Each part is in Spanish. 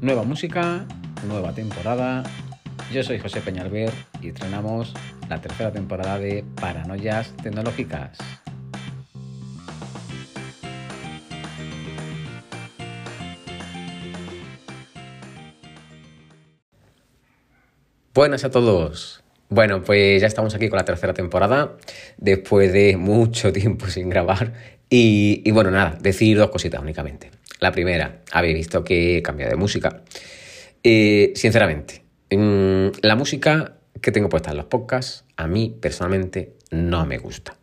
Nueva música, nueva temporada. Yo soy José Peñalver y estrenamos la tercera temporada de Paranoias Tecnológicas. Buenas a todos. Bueno, pues ya estamos aquí con la tercera temporada, después de mucho tiempo sin grabar. Y, bueno, nada, decir dos cositas únicamente. La primera, habéis visto que he cambiado de música. Eh, sinceramente, mm, la música que tengo puesta en los podcasts, a mí personalmente no me gusta.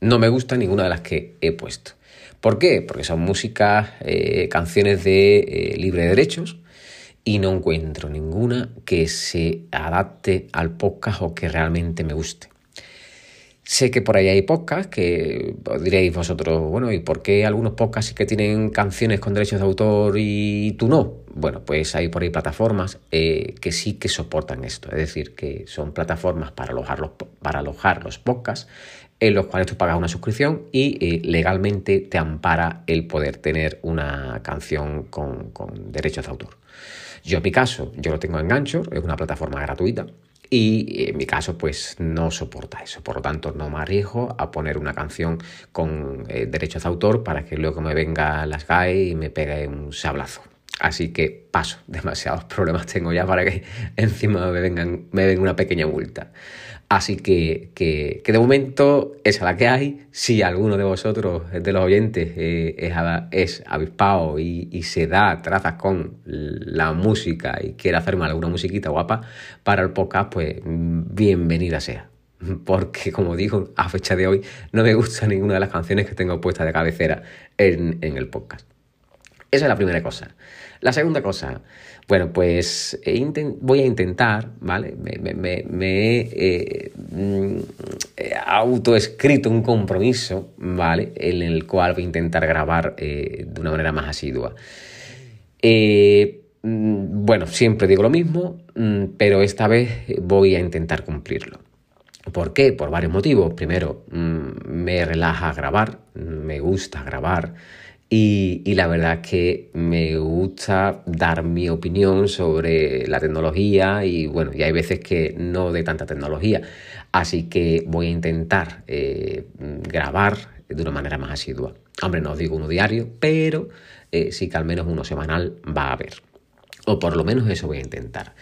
No me gusta ninguna de las que he puesto. ¿Por qué? Porque son músicas, eh, canciones de eh, libre derechos y no encuentro ninguna que se adapte al podcast o que realmente me guste. Sé que por ahí hay podcasts que diréis vosotros, bueno, ¿y por qué algunos podcasts sí que tienen canciones con derechos de autor y tú no? Bueno, pues hay por ahí plataformas eh, que sí que soportan esto, es decir, que son plataformas para alojar los, para alojar los podcasts en los cuales tú pagas una suscripción y eh, legalmente te ampara el poder tener una canción con, con derechos de autor. Yo en mi caso, yo lo tengo en Anchor, es una plataforma gratuita y en mi caso pues no soporta eso. Por lo tanto no me arriesgo a poner una canción con eh, derechos de autor para que luego me venga las GAE y me pegue un sablazo. Así que paso, demasiados problemas tengo ya para que encima me vengan me venga una pequeña multa. Así que, que, de momento esa la que hay. Si alguno de vosotros, de los oyentes, eh, es, es, avispado y, se da trazas con la música y quiere hacerme alguna musiquita guapa para el podcast, pues bienvenida sea. Porque, como digo, a fecha de hoy no me gusta ninguna de las canciones que tengo puestas de cabecera en el podcast. Esa es la primera cosa. La segunda cosa, bueno, pues voy a intentar, ¿vale? Me, he eh, mm, autoescrito un compromiso, ¿vale? En el cual voy a intentar grabar eh, de una manera más asidua. Eh, mm, bueno, siempre digo lo mismo, mm, pero esta vez voy a intentar cumplirlo. ¿Por qué? Por varios motivos. Primero, me relaja grabar, me gusta grabar. Y, la verdad es que me gusta dar mi opinión sobre la tecnología y bueno, y hay veces que no de tanta tecnología. Así que voy a intentar eh, grabar de una manera más asidua. Hombre, no os digo uno diario, pero eh, sí que al menos uno semanal va a haber. O por lo menos eso voy a intentar.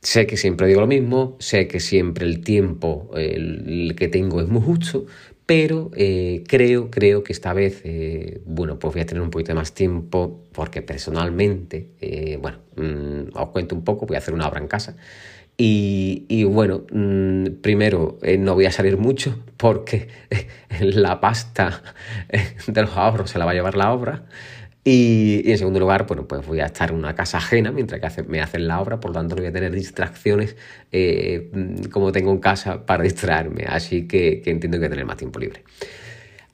Sé que siempre digo lo mismo, sé que siempre el tiempo el que tengo es muy justo, pero eh, creo, creo que esta vez, eh, bueno, pues voy a tener un poquito más tiempo porque personalmente, eh, bueno, mm, os cuento un poco, voy a hacer una obra en casa. Y, bueno, mm, primero no voy a salir mucho porque la pasta de los ahorros se la va a llevar la obra. Y, en segundo lugar, bueno, pues voy a estar en una casa ajena mientras que me hacen la obra, por lo tanto no voy a tener distracciones eh, como tengo en casa para distraerme, así que, entiendo que voy a tener más tiempo libre.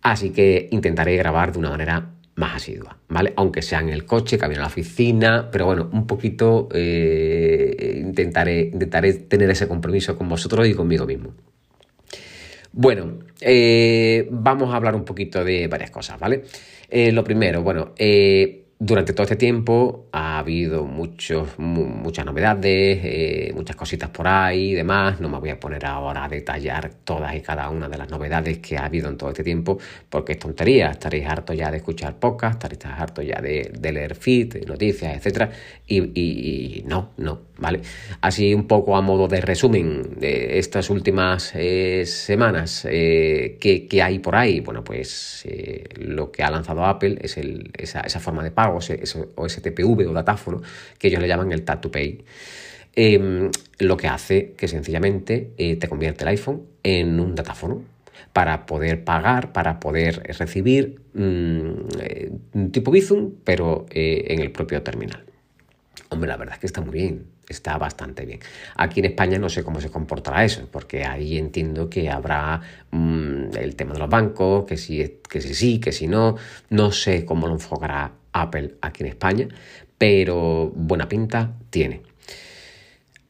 Así que intentaré grabar de una manera más asidua, ¿vale? Aunque sea en el coche, camino a la oficina, pero bueno, un poquito eh, intentaré, intentaré tener ese compromiso con vosotros y conmigo mismo. Bueno, eh, vamos a hablar un poquito de varias cosas, ¿vale? Eh, lo primero, bueno, eh, durante todo este tiempo ha habido muchos, muchas novedades, eh, muchas cositas por ahí y demás. No me voy a poner ahora a detallar todas y cada una de las novedades que ha habido en todo este tiempo, porque es tontería. Estaréis hartos ya de escuchar podcast, estaréis hartos ya de, leer feed, noticias, etc. Y, no, no, ¿vale? Así un poco a modo de resumen de estas últimas eh, semanas eh, que, hay por ahí. Bueno, pues lo que ha lanzado Apple es esa, esa forma de pago o STPV o datáfono, que ellos le llaman el Tap to Pay. Em, lo que hace que sencillamente eh, te convierte el iPhone en un datáfono para poder pagar, para poder recibir mm, eh, un tipo Bizum, pero eh, en el propio terminal. Hombre, la verdad es que está muy bien, está bastante bien. Aquí en España no sé cómo se comportará eso, porque ahí entiendo que habrá mm, el tema de los bancos, que si, que si sí, que si no, no sé cómo lo enfocará Apple aquí en España, pero buena pinta tiene.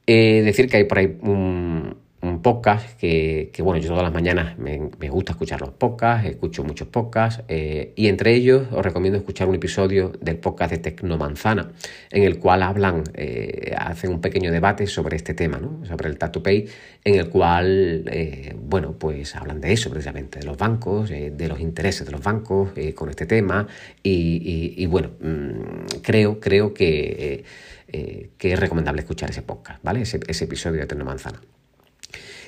Eh, decir que hay por ahí un, podcasts que, bueno, yo todas las mañanas me, gusta escuchar los podcasts, escucho muchos podcasts eh, y entre ellos os recomiendo escuchar un episodio del podcast de Tecnomanzana en el cual hablan, eh, hacen un pequeño debate sobre este tema, ¿no? sobre el Tattoo Pay, en el cual, eh, bueno, pues hablan de eso precisamente, de los bancos, de los intereses de los bancos con este tema y, bueno, mm, creo, creo que que es recomendable escuchar ese podcast, ¿vale? Ese, episodio de Eterno Manzana.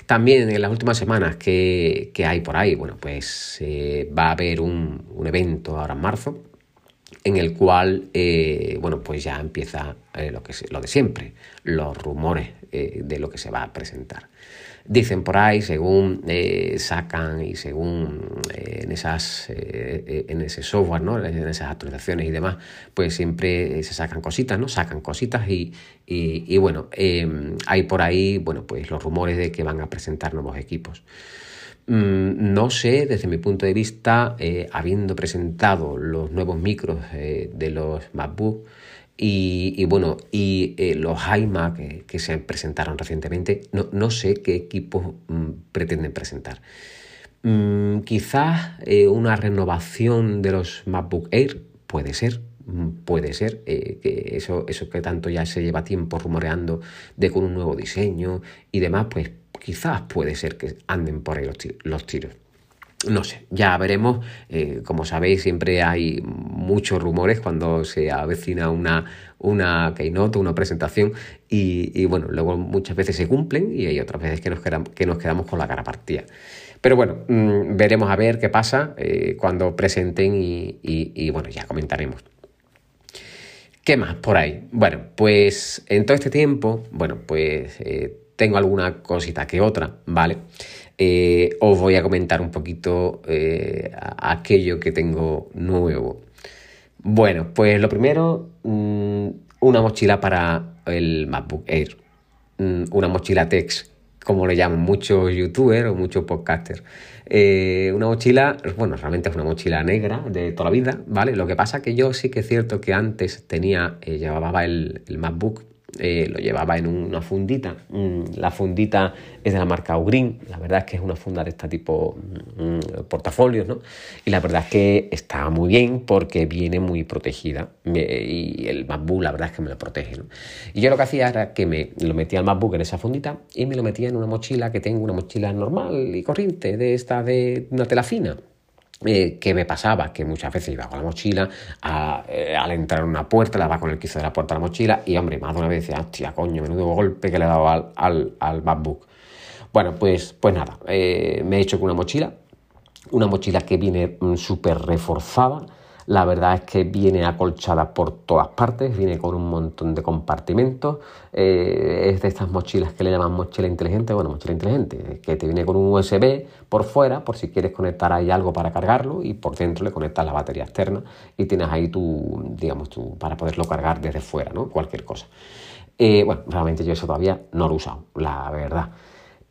También en las últimas semanas que, hay por ahí, bueno, pues eh, va a haber un, evento ahora en marzo en el cual, eh, bueno, pues ya empieza lo, que, lo de siempre, los rumores de lo que se va a presentar. Dicen por ahí, según eh, sacan y según eh, en, esas, eh, en ese software, ¿no? en esas actualizaciones y demás, pues siempre se sacan cositas, ¿no? Sacan cositas y, y, bueno, em, hay por ahí, bueno, pues los rumores de que van a presentar nuevos equipos. Mm, no sé, desde mi punto de vista, habiendo presentado los nuevos micros de los MacBook, y, bueno, y eh, los iMac que, se presentaron recientemente, no, sé qué equipos mm, pretenden presentar. Mm, quizás eh, una renovación de los MacBook Air puede ser, mm, puede ser eh, que eso, eso que tanto ya se lleva tiempo rumoreando de con un nuevo diseño y demás, pues quizás puede ser que anden por ahí los tiros. No sé, ya veremos. Eh, como sabéis, siempre hay muchos rumores cuando se avecina una, una keynote, una presentación, y, bueno, luego muchas veces se cumplen y hay otras veces que nos, quedamos, que nos quedamos con la cara partida. Pero bueno, mm, veremos a ver qué pasa eh, cuando presenten y, bueno, ya comentaremos. ¿Qué más por ahí? Bueno, pues en todo este tiempo, bueno, pues eh, tengo alguna cosita que otra, ¿vale? Eh, os voy a comentar un poquito eh, aquello que tengo nuevo. Bueno, pues lo primero, mm, una mochila para el MacBook Air. Mm, una mochila Tex, como le llaman muchos youtubers o muchos podcasters. Eh, una mochila, bueno, realmente es una mochila negra de toda la vida, ¿vale? Lo que pasa que yo sí que es cierto que antes tenía, llevaba el, el MacBook eh, lo llevaba en una fundita. Mm, la fundita es de la marca Ugreen, la verdad es que es una funda de este tipo mm, portafolios, ¿no? Y la verdad es que está muy bien porque viene muy protegida y el MacBook la verdad es que me lo protege, Y yo lo que hacía era que me lo metía al MacBook en esa fundita y me lo metía en una mochila que tengo, una mochila normal y corriente, de esta de una tela fina. Eh, ¿Qué me pasaba? Que muchas veces iba con la mochila, eh, al entrar en una puerta, la va con el quizo de la puerta a la mochila y, hombre, más de una vez decía, hostia, coño, menudo golpe que le he dado al, al, al MacBook. Bueno, pues, pues nada, eh, me he hecho con una mochila, una mochila que viene mm, súper reforzada, la verdad es que viene acolchada por todas partes, viene con un montón de compartimentos. Eh, es de estas mochilas que le llaman mochila inteligente, bueno, mochila inteligente, que te viene con un USB por fuera, por si quieres conectar ahí algo para cargarlo, y por dentro le conectas la batería externa y tienes ahí tu, digamos, tu, para poderlo cargar desde fuera, ¿no? Cualquier cosa. Eh, bueno, realmente yo eso todavía no lo he usado, la verdad.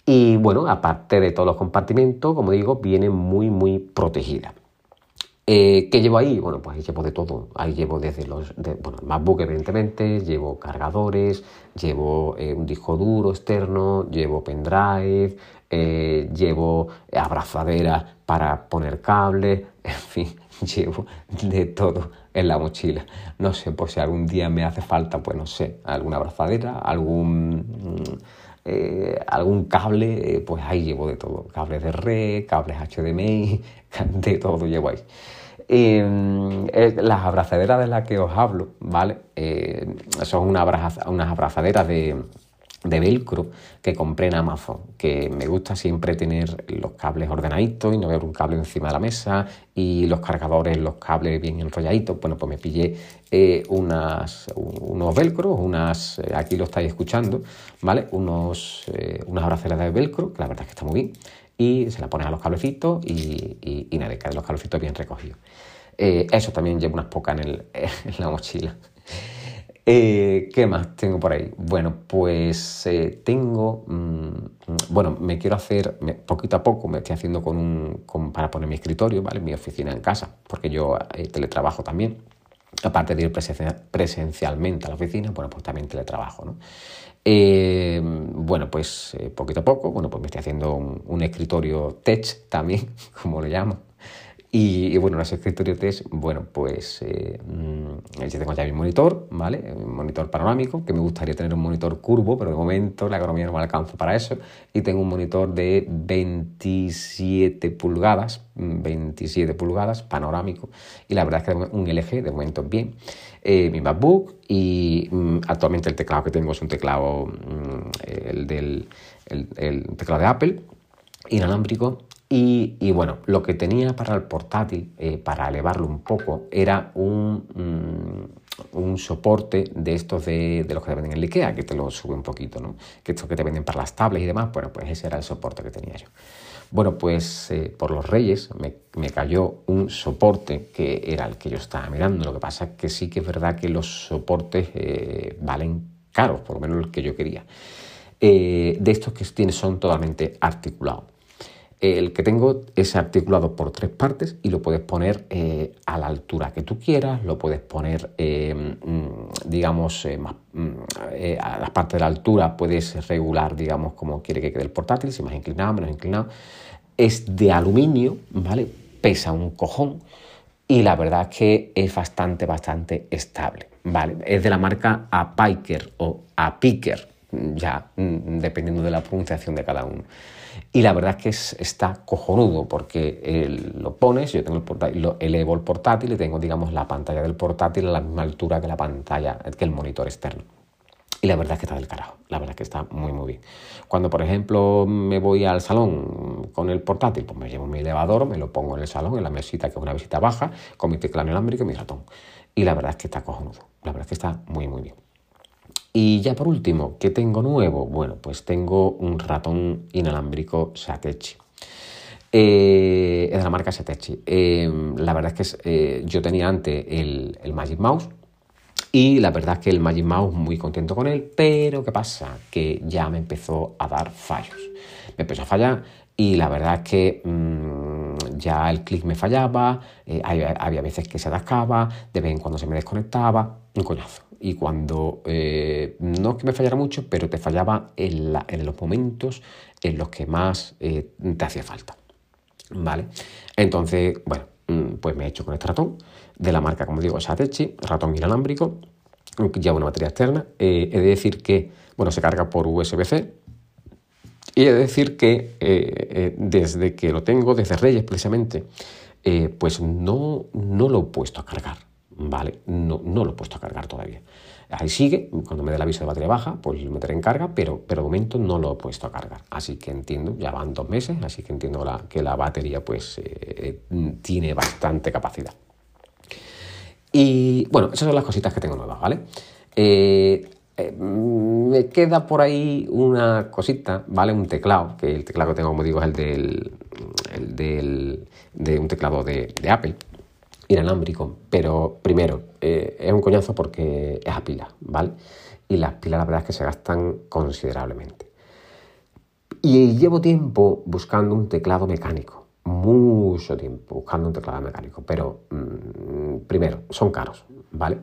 Y bueno, aparte de todos los compartimentos, como digo, viene muy, muy protegida. Eh, ¿Qué llevo ahí? Bueno, pues llevo de todo. Ahí llevo desde los, bueno, MacBook evidentemente, llevo cargadores, llevo eh, un disco duro externo, llevo pendrive, eh, llevo abrazaderas para poner cables, en fin, llevo de todo en la mochila. No sé, por si algún día me hace falta, pues no sé, alguna abrazadera, algún... algún cable, pues ahí llevo de todo. Cables de red, cables HDMI, de todo llevo ahí. Em, las abrazaderas de las que os hablo, ¿vale? Eh, son unas abrazaderas de, velcro que compré en Amazon, que me gusta siempre tener los cables ordenaditos y no ver un cable encima de la mesa y los cargadores, los cables bien enrolladitos. Bueno, pues me pillé eh, unas, unos velcros, unas, eh, aquí lo estáis escuchando, ¿vale? Unos, unas abrazaderas de velcro, que la verdad es que está muy bien y se la pones a los cablecitos y, y, y nada, los cablecitos bien recogidos. Eh, eso también llevo unas pocas en, la mochila. Eh, ¿Qué más tengo por ahí? Bueno, pues eh, tengo, mm, bueno, me quiero hacer, poquito a poco me estoy haciendo con un, para poner mi escritorio, ¿vale? Mi oficina en casa, porque yo teletrabajo también. aparte de ir presencialmente a la oficina, bueno, pues también teletrabajo, ¿no? Eh, bueno, pues eh, poquito a poco, bueno, pues me estoy haciendo un, escritorio tech también, como lo llamo. Y, bueno, los escritorios tech, bueno, pues eh, mm, yo tengo ya mi monitor, ¿vale? Un monitor panorámico, que me gustaría tener un monitor curvo, pero de momento la economía no me alcanza para eso. Y tengo un monitor de 27 pulgadas, 27 mm, pulgadas, panorámico. Y la verdad es que un LG, de momento bien. Eh, mi MacBook y mm, actualmente el teclado que tengo es un teclado, el del el teclado de Apple, inalámbrico y, bueno, lo que tenía para el portátil, eh, para elevarlo un poco, era un, mm, un soporte de estos de, los que te venden en IKEA, que te lo sube un poquito, ¿no? Que estos que te venden para las tablets y demás, bueno, pues ese era el soporte que tenía yo. Bueno, pues eh, por los Reyes me, cayó un soporte que era el que yo estaba mirando. Lo que pasa es que sí que es verdad que los soportes eh, valen caros, por lo menos el que yo quería. de estos que son totalmente articulados. El que tengo es articulado por tres partes y lo puedes poner eh, a la altura que tú quieras, lo puedes poner, eh, mm, digamos, eh, mm, a la parte de la altura puedes regular, digamos, como quiere que quede el portátil, si más inclinado, menos inclinado. Es de aluminio, ¿vale? Pesa un cojón y la verdad es que es bastante, bastante estable, ¿vale? Es de la marca Apiker o Apiker, ya mm, dependiendo de la pronunciación de cada uno. Y la verdad es que está cojonudo porque lo pones, yo tengo el portátil, lo elevo el portátil y tengo, digamos, la pantalla del portátil a la misma altura que la pantalla, que el monitor externo. Y la verdad es que está del carajo, la verdad es que está muy, muy bien. Cuando, por ejemplo, me voy al salón con el portátil, pues me llevo mi elevador, me lo pongo en el salón, en la mesita, que es una mesita baja, con mi teclado inalámbrico y mi ratón. Y la verdad es que está cojonudo, la verdad es que está muy, muy bien. Y ya por último, ¿qué tengo nuevo? Bueno, pues tengo un ratón inalámbrico Satechi. Eh, es de la marca Satechi. Eh, la verdad es que eh, yo tenía antes el, Magic Mouse y la verdad es que el Magic Mouse muy contento con él, pero ¿qué pasa? Que ya me empezó a dar fallos. Me empezó a fallar y la verdad es que mm, ya el clic me fallaba, había, había, veces que se atascaba, de vez en cuando se me desconectaba, un coñazo y cuando eh, no es que me fallara mucho, pero te fallaba en, los momentos en los que más eh, te hacía falta. ¿Vale? Entonces, bueno, mm, pues me he hecho con este ratón de la marca, como digo, Satechi, ratón inalámbrico, lleva una batería externa. Eh, he de decir que, bueno, se carga por USB-C. Y he de decir que desde que lo tengo, desde Reyes precisamente, pues no, no lo he puesto a cargar. ¿Vale? No, no lo he puesto a cargar todavía. Ahí sigue, cuando me dé el aviso de batería baja, pues lo meteré en carga, pero, pero de momento no lo he puesto a cargar. Así que entiendo, ya van dos meses, así que entiendo que la batería pues eh, tiene bastante capacidad. Y bueno, esas son las cositas que tengo nuevas, ¿vale? Eh, eh, me queda por ahí una cosita, ¿vale? Un teclado, que el teclado que tengo, como digo, es el del, el del de un teclado de Apple, inalámbrico, pero primero, eh, es un coñazo porque es a pila, ¿vale? Y las pilas la verdad es que se gastan considerablemente. Y llevo tiempo buscando un teclado mecánico, mucho tiempo buscando un teclado mecánico, pero mm, primero, son caros, ¿vale?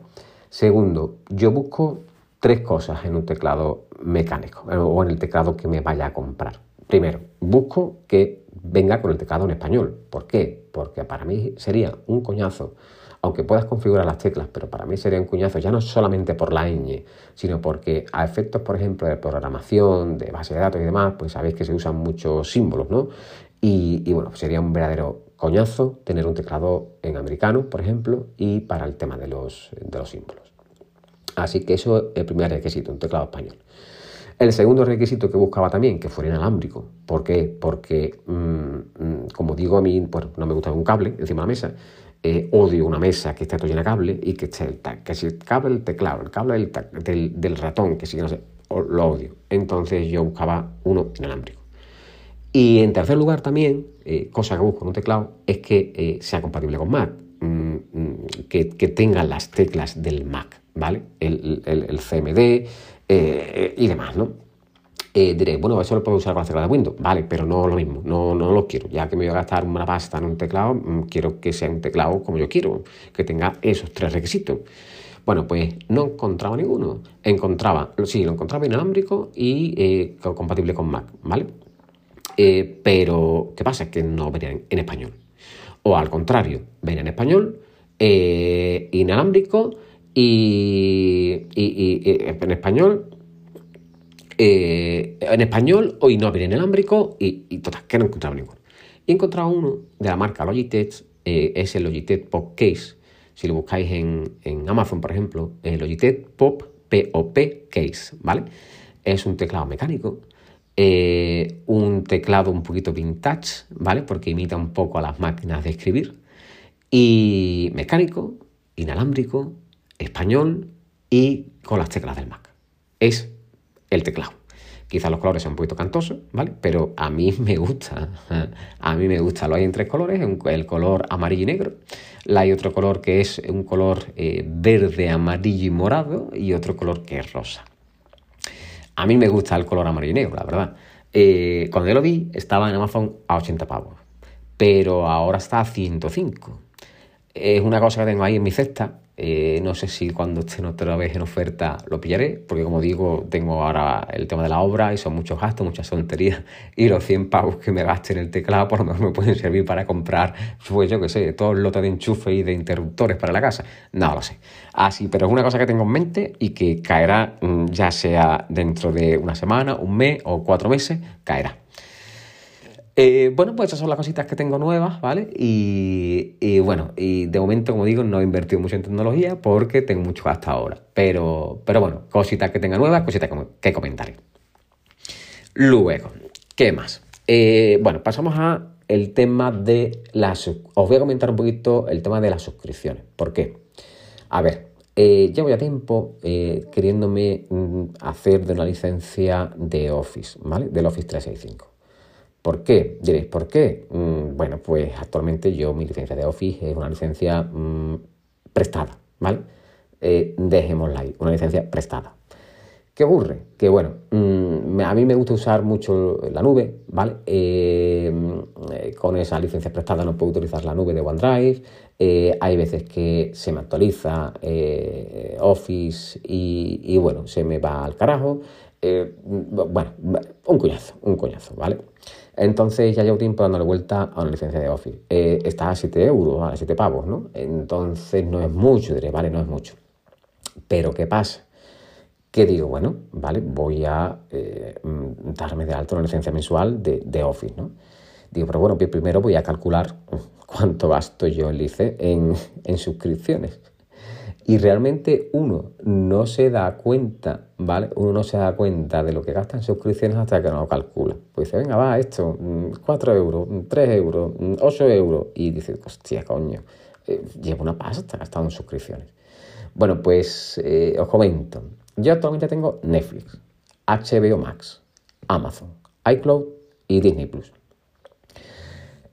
Segundo, yo busco tres cosas en un teclado mecánico o en el teclado que me vaya a comprar. Primero, busco que venga con el teclado en español. ¿Por qué? Porque para mí sería un coñazo, aunque puedas configurar las teclas, pero para mí sería un coñazo ya no solamente por la ñ, sino porque a efectos, por ejemplo, de programación, de base de datos y demás, pues sabéis que se usan muchos símbolos, ¿no? Y, bueno, sería un verdadero coñazo tener un teclado en americano, por ejemplo, y para el tema de los, de los símbolos. Así que eso es el primer requisito, un teclado español. El segundo requisito que buscaba también, que fuera inalámbrico. ¿Por qué? Porque, mm, mm, como digo, a mí pues, no me gusta un cable encima de la mesa. Eh, odio una mesa que esté llena de cable y que esté el, que si el cable del teclado, el cable del, del, ratón, que si no sé, lo odio. Entonces yo buscaba uno inalámbrico. Y en tercer lugar también, eh, cosa que busco en un teclado, es que eh, sea compatible con Mac, mm, que, que, tenga las teclas del Mac, ¿vale? El, el, el CMD, eh, y demás, ¿no? Eh, diré, bueno, eso lo puedo usar las teclas de Windows, vale, pero no lo mismo, no, no lo quiero. Ya que me voy a gastar una pasta en un teclado, mm, quiero que sea un teclado como yo quiero, que tenga esos tres requisitos. Bueno, pues no encontraba ninguno. Encontraba, sí, lo encontraba inalámbrico y eh, compatible con Mac, ¿vale? Eh, pero, ¿qué pasa? Que no venía en, español. O al contrario, venía en español, inalámbrico y, en español eh, en español, hoy no había inalámbrico y, y total, que no encontraba ninguno. Y he encontrado uno de la marca Logitech, eh, es el Logitech Pop Case. Si lo buscáis en, Amazon, por ejemplo, el Logitech Pop POP Case, ¿vale? Es un teclado mecánico, eh, un teclado un poquito vintage, ¿vale? Porque imita un poco a las máquinas de escribir. Y mecánico, inalámbrico, español y con las teclas del Mac. Es el teclado. Quizás los colores son un poquito cantosos, ¿vale? Pero a mí me gusta. A mí me gusta. Lo hay en tres colores: el color amarillo y negro. Hay otro color que es un color eh, verde, amarillo y morado. Y otro color que es rosa. A mí me gusta el color amarillo y negro, la verdad. Eh, cuando yo lo vi, estaba en Amazon a 80 pavos. Pero ahora está a 105. Es una cosa que tengo ahí en mi cesta eh, no sé si cuando esté otra vez en oferta lo pillaré, porque como digo, tengo ahora el tema de la obra y son muchos gastos, muchas tonterías, y los 100 pavos que me gaste en el teclado por lo menos me pueden servir para comprar, pues yo qué sé, todo el lote de enchufe y de interruptores para la casa. No lo sé. Así, pero es una cosa que tengo en mente y que caerá mm, ya sea dentro de una semana, un mes o cuatro meses, caerá. Eh, bueno, pues esas son las cositas que tengo nuevas, ¿vale? Y, bueno, y de momento, como digo, no he invertido mucho en tecnología porque tengo mucho hasta ahora. Pero, pero bueno, cositas que tenga nuevas, cositas que, comentaré. Luego, ¿qué más? Eh, bueno, pasamos a el tema de las... Os voy a comentar un poquito el tema de las suscripciones. ¿Por qué? A ver, eh, llevo ya tiempo queriéndome mm, hacer de una licencia de Office, ¿vale? Del Office 365. ¿Por qué? Diréis, ¿por qué? Mm, bueno, pues actualmente yo mi licencia de Office es una licencia mm, prestada, ¿vale? Eh, dejémosla ahí, una licencia prestada. ¿Qué ocurre? Que bueno, mm, a mí me gusta usar mucho la nube, ¿vale? Eh, con esa licencia prestada no puedo utilizar la nube de OneDrive. Eh, hay veces que se me actualiza Office y, y, bueno, se me va al carajo. bueno, un cuñazo, un cuñazo, ¿vale? Entonces ya llevo tiempo dándole vuelta a una licencia de Office. Eh, está a 7 euros, a 7 pavos, ¿no? Entonces no es mucho, diré, vale, no es mucho. Pero ¿qué pasa? Que digo, bueno, vale, voy a eh, darme de alto una licencia mensual de, Office, ¿no? Digo, pero bueno, primero voy a calcular cuánto gasto yo en, en, en suscripciones. Y realmente uno no se da cuenta, ¿vale? Uno no se da cuenta de lo que gasta en suscripciones hasta que no lo calcula. Pues dice, venga, va, esto, 4 mm, euros, 3 mm, euros, 8 mm, euros. Y dice, hostia, coño, eh, llevo una pasta gastado en suscripciones. Bueno, pues eh, os comento. Yo actualmente tengo Netflix, HBO Max, Amazon, iCloud y Disney Plus.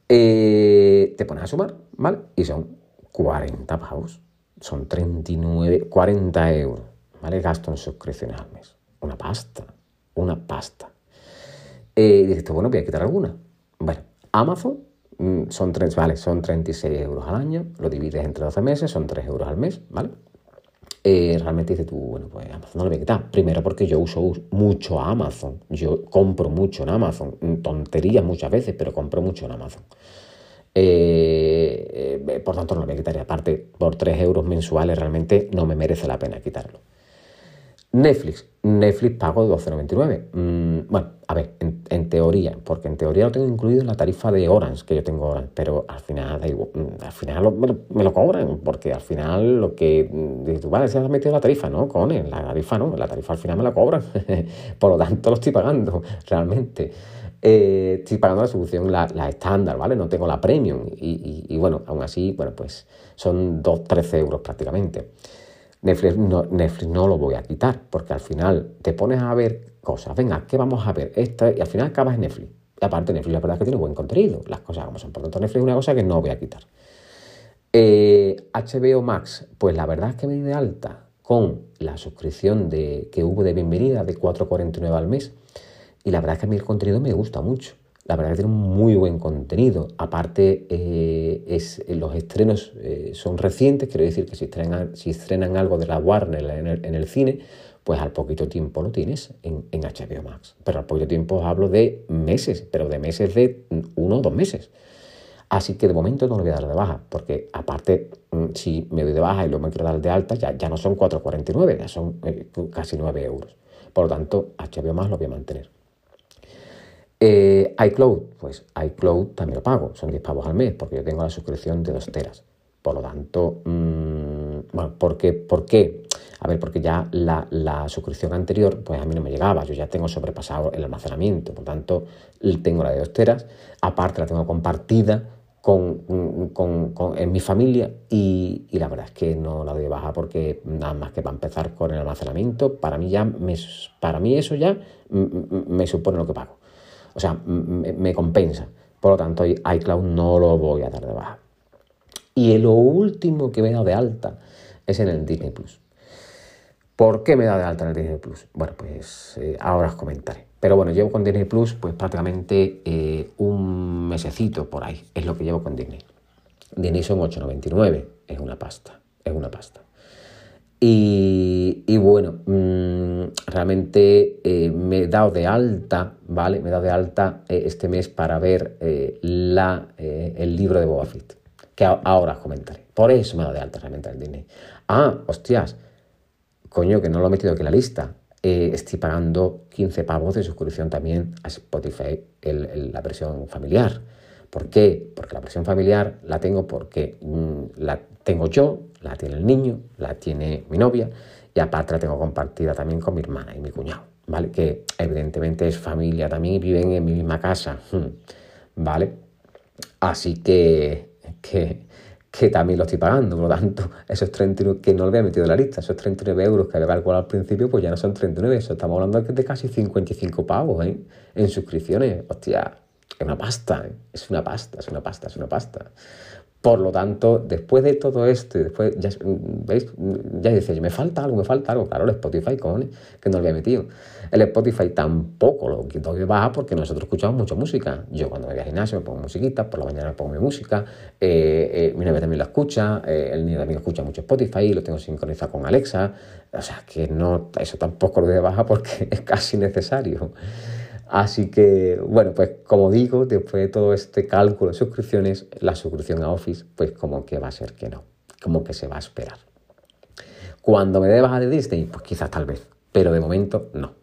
Eh, te pones a sumar, ¿vale? Y son 40 pavos son 39, 40 euros, ¿vale? Gasto en suscripciones al mes. Una pasta, una pasta. Eh, y dices, bueno, voy a quitar alguna. Bueno, Amazon mm, son, 3, vale, son 36 euros al año, lo divides entre 12 meses, son 3 euros al mes, ¿vale? Eh, realmente dices tú, bueno, pues Amazon no lo voy a quitar. Primero porque yo uso mucho Amazon, yo compro mucho en Amazon, tonterías muchas veces, pero compro mucho en Amazon. Eh, eh, por tanto, no lo voy a quitar. aparte, por 3 euros mensuales realmente no me merece la pena quitarlo. Netflix. Netflix pago 12,99. Mm, bueno, a ver, en, teoría, porque en teoría lo tengo incluido en la tarifa de Orange, que yo tengo Orange, pero al final, mm, al final me, lo, cobran, porque al final lo que mm, tú, vale, se has metido la tarifa, ¿no? Con la tarifa no, la tarifa al final me la cobran, por lo tanto lo estoy pagando realmente. Eh, estoy pagando la solución, la, estándar, ¿vale? No tengo la premium. Y, bueno, aún así, bueno, pues son 2, 13 euros prácticamente. Netflix no, Netflix no lo voy a quitar, porque al final te pones a ver cosas. Venga, ¿qué vamos a ver? Esta, y al final acabas en Netflix. Y aparte, Netflix la verdad es que tiene buen contenido, las cosas como son. Por lo tanto, Netflix es una cosa que no voy a quitar. HBO eh, Max, pues la verdad es que me di de alta con la suscripción de, que hubo de bienvenida de 4,49 al mes y la verdad es que a mí el contenido me gusta mucho. La verdad es que tiene un muy buen contenido. Aparte, eh, es, los estrenos eh, son recientes, quiero decir que si estrenan, si estrenan algo de la Warner en el, cine, pues al poquito tiempo lo tienes en, en, HBO Max. Pero al poquito tiempo os hablo de meses, pero de meses de uno o dos meses. Así que de momento no lo voy a dar de baja, porque aparte, mm, si me doy de baja y luego me quiero dar de alta, ya, ya no son 4,49, ya son eh, casi 9 euros. Por lo tanto, HBO Max lo voy a mantener. Eh, iCloud, pues iCloud también lo pago, son 10 pavos al mes, porque yo tengo la suscripción de 2 teras. Por lo tanto, mmm, bueno, ¿por qué? ¿por qué? A ver, porque ya la, la, suscripción anterior, pues a mí no me llegaba, yo ya tengo sobrepasado el almacenamiento, por lo tanto, tengo la de 2 teras, aparte la tengo compartida con, con, con, en mi familia y, y, la verdad es que no la doy baja porque nada más que para empezar con el almacenamiento, para mí, ya me, para mí eso ya me supone lo que pago. O sea, me, compensa. Por lo tanto, iCloud no lo voy a dar de baja. Y lo último que me dado de alta es en el Disney Plus. ¿Por qué me dado de alta en el Disney Plus? Bueno, pues eh, ahora os comentaré. Pero bueno, llevo con Disney Plus pues prácticamente eh, un mesecito por ahí. Es lo que llevo con Disney. Disney son 8,99. Es una pasta. Es una pasta. Y, bueno, mm, realmente eh, me he dado de alta, ¿vale? Me he dado de alta eh, este mes para ver eh, la, el libro de Boba Fett, que ahora os comentaré. Por eso me he dado de alta realmente al Disney. Ah, hostias, coño, que no lo he metido aquí en la lista. estoy pagando 15 pavos de suscripción también a Spotify, la versión familiar. ¿Por qué? Porque la versión familiar la tengo porque mm, la tengo yo, la tiene el niño, la tiene mi novia y aparte la tengo compartida también con mi hermana y mi cuñado, ¿vale? Que evidentemente es familia también y viven en mi misma casa, ¿vale? Así que, que, que también lo estoy pagando, por lo tanto, esos 39, que no lo había metido en la lista, esos 39 euros que había calculado al principio, pues ya no son 39, eso estamos hablando de casi 55 pavos, ¿eh? En suscripciones, hostia, es una pasta, ¿eh? es una pasta, es una pasta, es una pasta. Por lo tanto, después de todo esto, después, ya, ¿veis? Ya dices, me falta algo, me falta algo. Claro, el Spotify, cojones, que no lo había metido. El Spotify tampoco lo quito de baja porque nosotros escuchamos mucha música. Yo cuando me voy al gimnasio me pongo musiquita, por la mañana me pongo mi música, eh, eh, mi novia también la escucha, eh, el niño también escucha mucho Spotify, lo tengo sincronizado con Alexa. O sea, que no, eso tampoco lo doy de baja porque es casi necesario. Así que, bueno, pues como digo, después de todo este cálculo de suscripciones, la suscripción a Office, pues como que va a ser que no, como que se va a esperar. Cuando me dé baja de Disney, pues quizás tal vez, pero de momento no.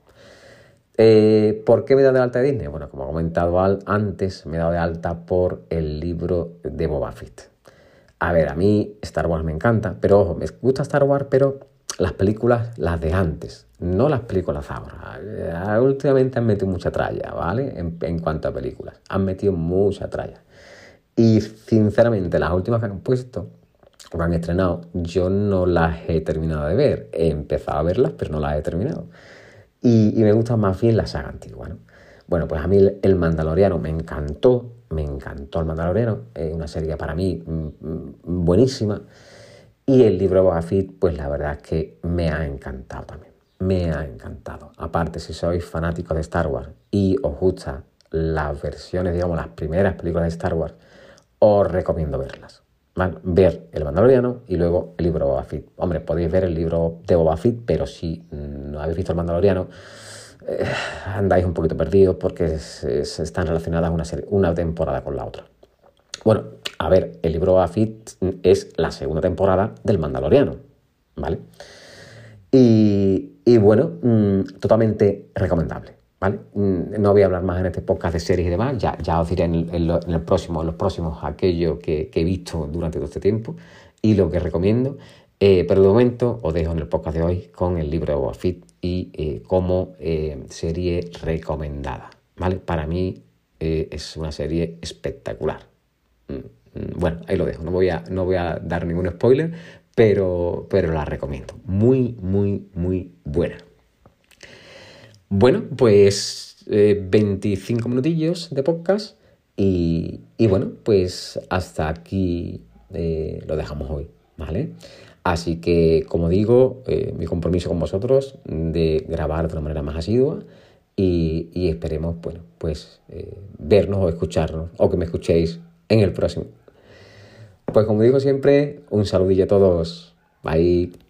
Eh, ¿Por qué me he dado de alta de Disney? Bueno, como he comentado antes, me he dado de alta por el libro de Boba Fett. A ver, a mí Star Wars me encanta, pero ojo, me gusta Star Wars, pero las películas, las de antes, no las películas ahora. Eh, últimamente han metido mucha tralla, ¿vale? En, cuanto a películas. Han metido mucha tralla. Y sinceramente, las últimas que han puesto, o han estrenado, yo no las he terminado de ver. He empezado a verlas, pero no las he terminado. Y, me gusta más bien la saga antigua, ¿no? Bueno, pues a mí el, Mandaloriano me encantó, me encantó el Mandaloriano, es una serie para mí mm, mm, buenísima. Y el libro Boba pues la verdad es que me ha encantado también. Me ha encantado. Aparte, si sois fanáticos de Star Wars y os gustan las versiones, digamos, las primeras películas de Star Wars, os recomiendo verlas. Ver El Mandaloriano y luego el libro Boba Fett. Hombre, podéis ver el libro de Boba pero si no habéis visto El Mandaloriano, eh, andáis un poquito perdidos porque están relacionadas una, serie, una temporada con la otra. Bueno, a ver, el libro Afit es la segunda temporada del Mandaloriano, ¿vale? Y, bueno, mm, totalmente recomendable, ¿vale? Mm, no voy a hablar más en este podcast de series y demás, ya, os diré en, el próximo, en los próximos aquello que, he visto durante todo este tiempo y lo que recomiendo. Eh, pero de momento os dejo en el podcast de hoy con el libro de Boba y eh, como eh, serie recomendada. ¿vale? Para mí es una serie espectacular. Mm. Mm, bueno, ahí lo dejo, no voy a, no voy a dar ningún spoiler, pero, pero la recomiendo. Muy, muy, muy buena. Bueno, pues 25 eh, minutillos de podcast y, bueno, pues hasta aquí eh, lo dejamos hoy, ¿vale? Así que, como digo, eh, mi compromiso con vosotros de grabar de una manera más asidua y, esperemos, bueno, pues eh, vernos o escucharnos, o que me escuchéis en el próximo. Pues como digo siempre, un saludillo a todos. Bye.